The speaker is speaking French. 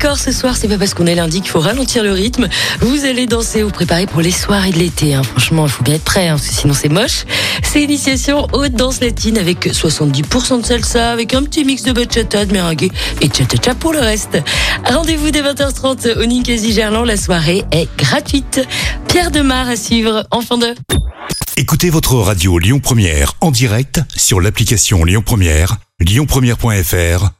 Corps ce soir, c'est pas parce qu'on est lundi qu'il faut ralentir le rythme. Vous allez danser ou préparer pour les soirées de l'été. hein. Franchement, il faut bien être prêt, hein, sinon c'est moche. C'est initiation haute danse latine avec 70% de salsa, avec un petit mix de bachata, de merengue et cha-cha-cha pour le reste. Rendez-vous dès 20h30 au Ninkasi Gerland. La soirée est gratuite. Pierre Demar à suivre en fond de... Écoutez votre radio Lyon Première en direct sur l'application Lyon Première, lyonpremière.fr